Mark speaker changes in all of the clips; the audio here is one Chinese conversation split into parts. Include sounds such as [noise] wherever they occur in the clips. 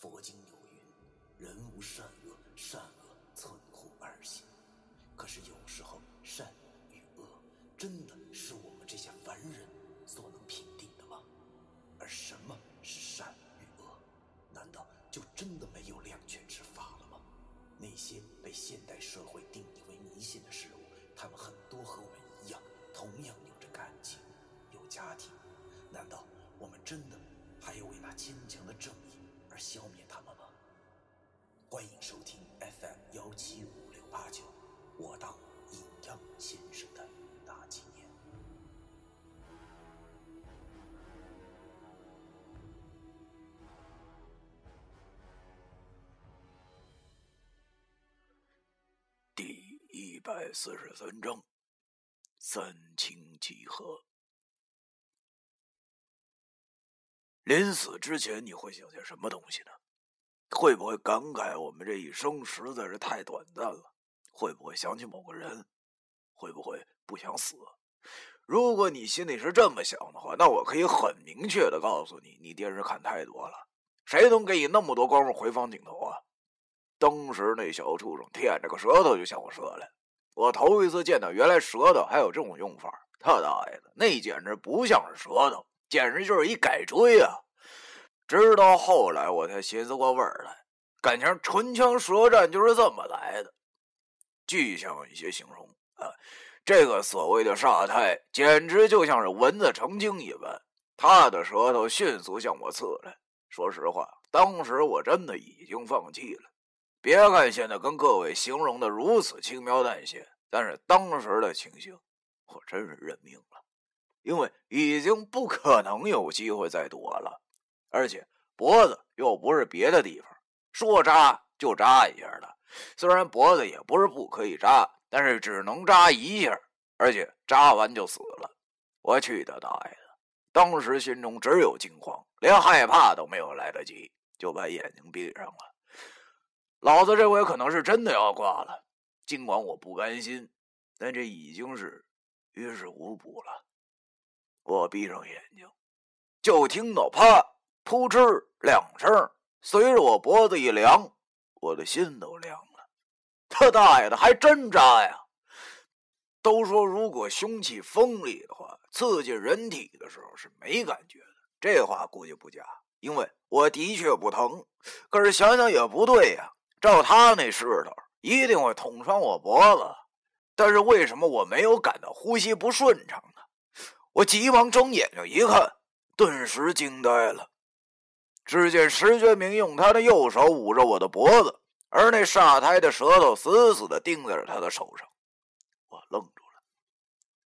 Speaker 1: 佛经有云：“人无善恶，善恶存乎二心。”可是有时候，善与恶真的是我们这些凡人所能评定的吗？而什么是善与恶？难道就真的没有两全之法了吗？那些被现代社会一百四十三章，三清几何。临死之前，你会想些什么东西呢？会不会感慨我们这一生实在是太短暂了？会不会想起某个人？会不会不想死？如果你心里是这么想的话，那我可以很明确的告诉你，你电视看太多了。谁能给你那么多光回放镜头啊？当时那小畜生舔着个舌头就向我射来，我头一次见到原来舌头还有这种用法，他大爷的，那简直不像是舌头。简直就是一改锥啊！直到后来我才寻思过味儿来，感情唇枪舌战就是这么来的。具象一些形容啊，这个所谓的煞胎，简直就像是蚊子成精一般，他的舌头迅速向我刺来。说实话，当时我真的已经放弃了。别看现在跟各位形容的如此轻描淡写，但是当时的情形，我真是认命了。因为已经不可能有机会再躲了，而且脖子又不是别的地方，说扎就扎一下的。虽然脖子也不是不可以扎，但是只能扎一下，而且扎完就死了。我去他大爷的！当时心中只有惊慌，连害怕都没有来得及，就把眼睛闭上了。老子这回可能是真的要挂了，尽管我不甘心，但这已经是于事无补了。我闭上眼睛，就听到啪扑哧两声，随着我脖子一凉，我的心都凉了。他大爷的，还真扎呀！都说如果凶器锋利的话，刺进人体的时候是没感觉的。这话估计不假，因为我的确不疼。可是想想也不对呀，照他那势头，一定会捅穿我脖子。但是为什么我没有感到呼吸不顺畅呢？我急忙睁眼睛一看，顿时惊呆了。只见石觉明用他的右手捂着我的脖子，而那煞胎的舌头死死的钉在了他的手上。我愣住了。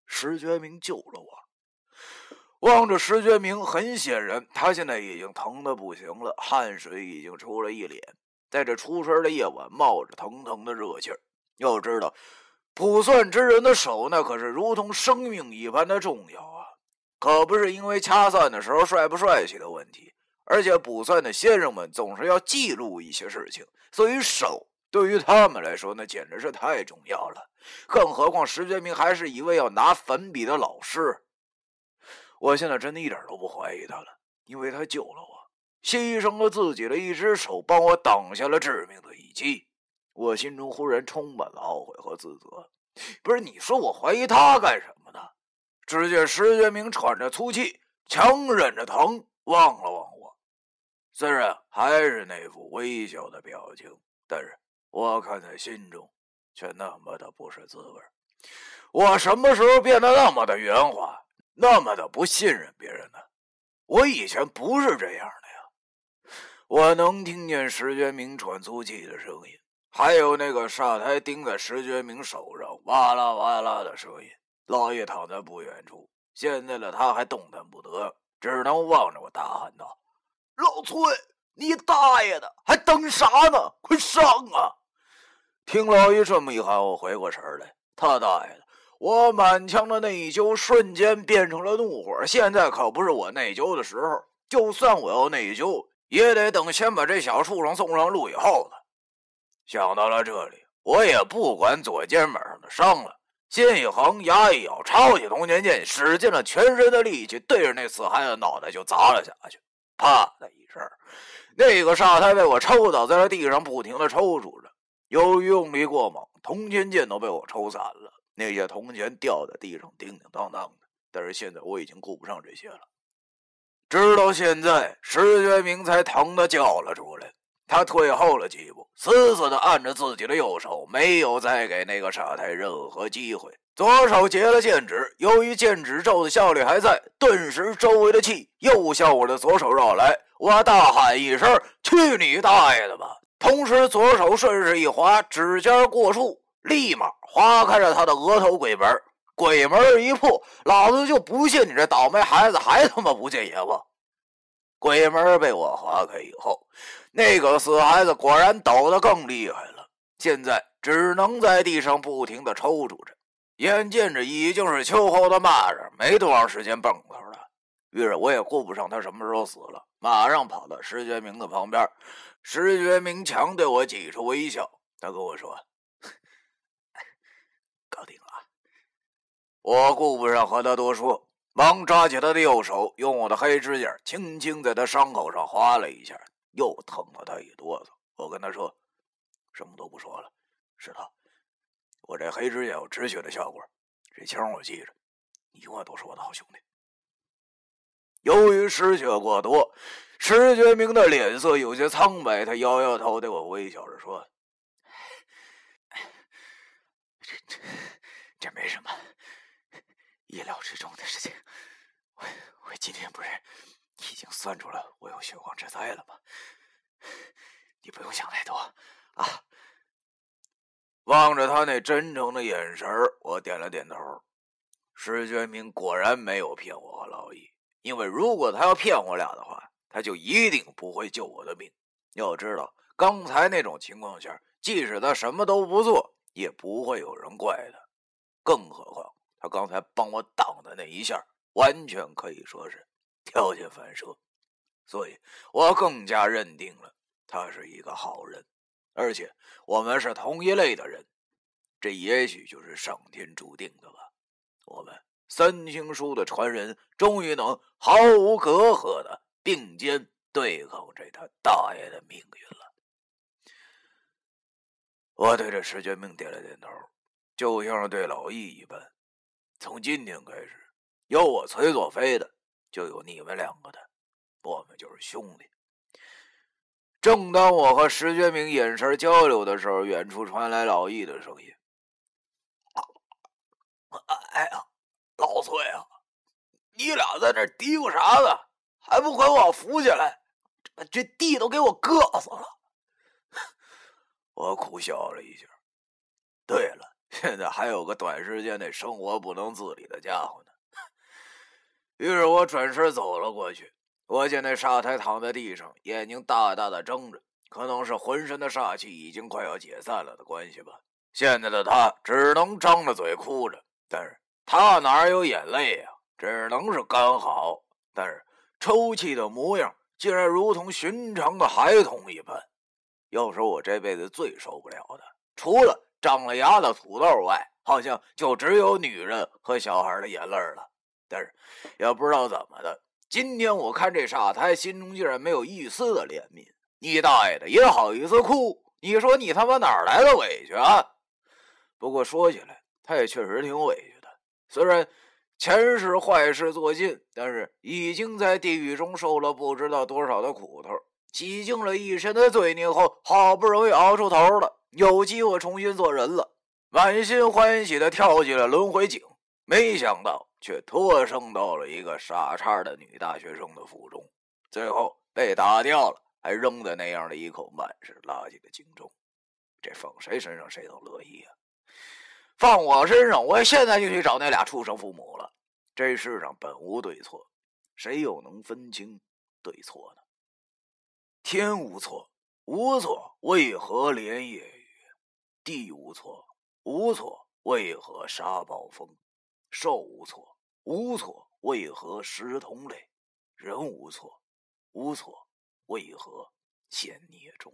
Speaker 1: 石觉明救了我。望着石觉明，很显然他现在已经疼得不行了，汗水已经出了一脸。在这出生的夜晚，冒着腾腾的热气儿。要知道。卜算之人的手，那可是如同生命一般的重要啊！可不是因为掐算的时候帅不帅气的问题，而且卜算的先生们总是要记录一些事情，所以手对于他们来说，那简直是太重要了。更何况石觉明还是一位要拿粉笔的老师，我现在真的一点都不怀疑他了，因为他救了我，牺牲了自己的一只手，帮我挡下了致命的一击。我心中忽然充满了懊悔和自责。不是你说我怀疑他干什么呢？只见石觉明喘着粗气，强忍着疼，望了望我。虽然还是那副微笑的表情，但是我看在心中，却那么的不是滋味。我什么时候变得那么的圆滑，那么的不信任别人呢？我以前不是这样。我能听见石觉明喘粗气的声音。还有那个煞胎钉在石觉明手上，哇啦哇啦的声音。老爷躺在不远处，现在的他还动弹不得，只能望着我大喊道：“老崔，你大爷的，还等啥呢？快上啊！”听老爷这么一喊，我回过神来，他大爷的，我满腔的内疚瞬间变成了怒火。现在可不是我内疚的时候，就算我要内疚，也得等先把这小畜生送上路以后了。想到了这里，我也不管左肩膀上的伤了，心一横，牙一咬，抄起铜钱剑，使尽了全身的力气，对着那死孩子脑袋就砸了下去。啪的一声，那个沙台被我抽倒在了地上，不停的抽搐着。由于用力过猛，铜钱剑都被我抽散了，那些铜钱掉在地上，叮叮当当的。但是现在我已经顾不上这些了。直到现在，石觉明才疼的叫了出来。他退后了几步，死死的按着自己的右手，没有再给那个傻太任何机会。左手结了剑指，由于剑指咒的效力还在，顿时周围的气又向我的左手绕来。我大喊一声：“去你大爷的吧！”同时，左手顺势一划，指尖过处，立马划开了他的额头鬼门。鬼门一破，老子就不信你这倒霉孩子还他妈不见阎王！鬼门被我划开以后，那个死孩子果然抖得更厉害了，现在只能在地上不停的抽搐着，眼见着已经是秋后的蚂蚱，没多长时间蹦头了。于是我也顾不上他什么时候死了，马上跑到石觉明的旁边。石觉明强对我挤出微笑，他跟我说：“搞定了。”我顾不上和他多说，忙抓起他的右手，用我的黑指甲轻轻在他伤口上划了一下，又疼了他一哆嗦。我跟他说：“什么都不说了，是他，我这黑指甲有止血的效果，这枪我记着，你永远都是我的好兄弟。”由于失血过多，石觉明的脸色有些苍白，他摇摇头，对我微笑着说：“这这这没什么。”意料之中的事情，我我今天不是已经算出了我有血光之灾了吗？你不用想太多啊！望着他那真诚的眼神我点了点头。石觉明果然没有骗我和老易，因为如果他要骗我俩的话，他就一定不会救我的命。要知道，刚才那种情况下，即使他什么都不做，也不会有人怪他，更何况……他刚才帮我挡的那一下，完全可以说是条件反射，所以我更加认定了他是一个好人，而且我们是同一类的人，这也许就是上天注定的吧。我们三清书的传人终于能毫无隔阂的并肩对抗这他大爷的命运了。我对着石觉明点了点头，就像是对老易一般。从今天开始，有我崔作飞的，就有你们两个的，我们就是兄弟。正当我和石觉明眼神交流的时候，远处传来老易的声音：“哎呀，老崔啊，你俩在这嘀咕啥呢？还不快给我扶起来？这地都给我硌死了！” [laughs] 我苦笑了一下。对了。[laughs] 现在还有个短时间内生活不能自理的家伙呢。于是我转身走了过去。我见那煞胎躺在地上，眼睛大大的睁着，可能是浑身的煞气已经快要解散了的关系吧。现在的他只能张着嘴哭着，但是他哪有眼泪呀？只能是干嚎。但是抽泣的模样竟然如同寻常的孩童一般。要说我这辈子最受不了的，除了……长了牙的土豆外，好像就只有女人和小孩的眼泪了。但是也不知道怎么的，今天我看这傻胎心中竟然没有一丝的怜悯。你大爷的也好意思哭？你说你他妈哪来的委屈啊？不过说起来，他也确实挺委屈的。虽然前世坏事做尽，但是已经在地狱中受了不知道多少的苦头，洗净了一身的罪孽后，好不容易熬出头了。有机会重新做人了，满心欢喜的跳进了轮回井，没想到却托生到了一个傻叉的女大学生的腹中，最后被打掉了，还扔在那样的一口满是垃圾的井中。这放谁身上谁都乐意啊！放我身上，我现在就去找那俩畜生父母了。这世上本无对错，谁又能分清对错呢？天无错，无错，为何连夜？地无错，无错，为何杀暴风？兽无错，无错，为何食同类？人无错，无错，为何陷孽中？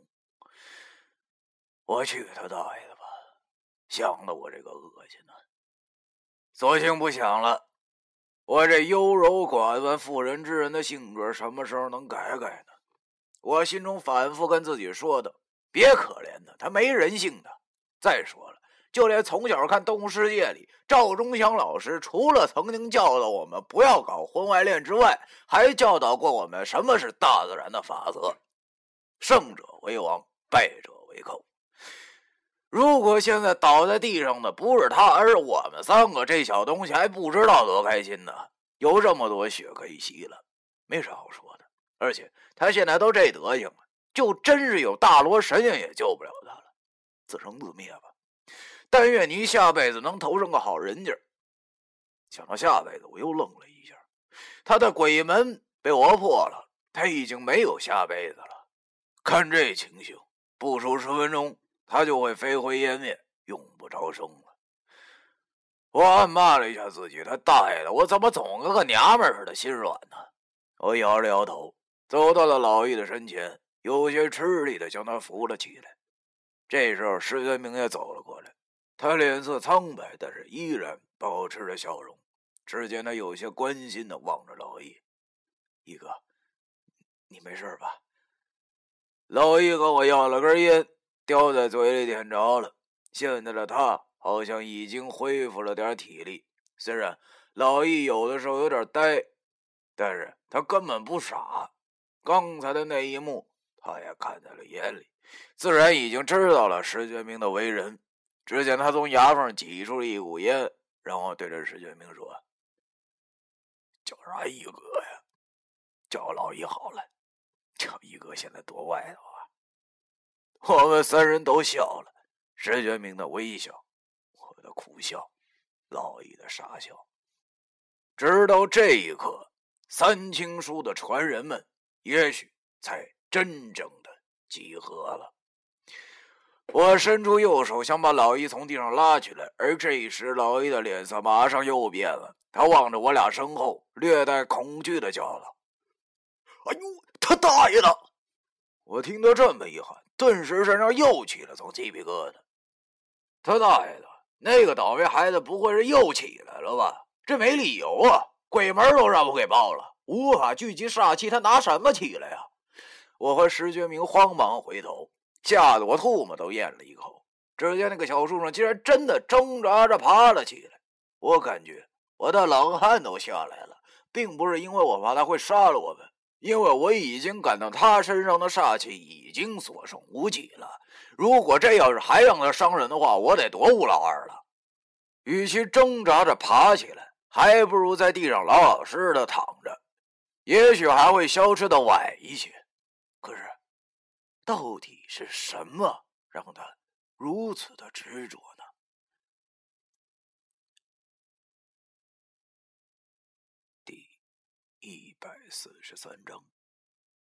Speaker 1: 我去他大爷的吧！想的我这个恶心呢。索性不想了。我这优柔寡断、妇人之仁的性格，什么时候能改改呢？我心中反复跟自己说的：“别可怜他，他没人性的。”再说了，就连从小看《动物世界》里赵忠祥老师，除了曾经教导我们不要搞婚外恋之外，还教导过我们什么是大自然的法则：胜者为王，败者为寇。如果现在倒在地上的不是他，而是我们三个，这小东西还不知道多开心呢！有这么多血可以吸了，没啥好说的。而且他现在都这德行了，就真是有大罗神仙也救不了他了，自生自灭吧。但愿你下辈子能投生个好人家。想到下辈子，我又愣了一下。他的鬼门被我破了，他已经没有下辈子了。看这情形，不出十分钟。他就会飞灰烟灭，永不超生了。我暗骂了一下自己，他大爷的，我怎么总跟个娘们似的，心软呢？我摇了摇头，走到了老易的身前，有些吃力的将他扶了起来。这时候，石元明也走了过来，他脸色苍白，但是依然保持着笑容。只见他有些关心的望着老易：“易哥，你没事吧？”老易和我要了根烟。叼在嘴里点着了，现在的他好像已经恢复了点体力。虽然老易有的时候有点呆，但是他根本不傻。刚才的那一幕，他也看在了眼里，自然已经知道了石觉明的为人。只见他从牙缝挤出了一股烟，然后对着石觉明说：“叫啥一哥呀？叫老易好了。叫一哥现在多外头啊。”我们三人都笑了，石觉明的微笑，我的苦笑，老易的傻笑。直到这一刻，三清书的传人们也许才真正的集合了。我伸出右手想把老易从地上拉起来，而这时老易的脸色马上又变了，他望着我俩身后，略带恐惧的叫道：“哎呦，他大爷的！”我听到这么一喊。顿时身上又起了层鸡皮疙瘩。他大爷的，那个倒霉孩子不会是又起来了吧？这没理由啊！鬼门都让我给爆了，无法聚集煞气，他拿什么起来呀？我和石觉明慌忙回头，吓得我唾沫都咽了一口。只见那个小树上竟然真的挣扎着爬了起来。我感觉我的冷汗都下来了，并不是因为我怕他会杀了我们。因为我已经感到他身上的煞气已经所剩无几了，如果这要是还让他伤人的话，我得多无老二了。与其挣扎着爬起来，还不如在地上老老实实的躺着，也许还会消失的晚一些。可是，到底是什么让他如此的执着呢？第一百四十三章。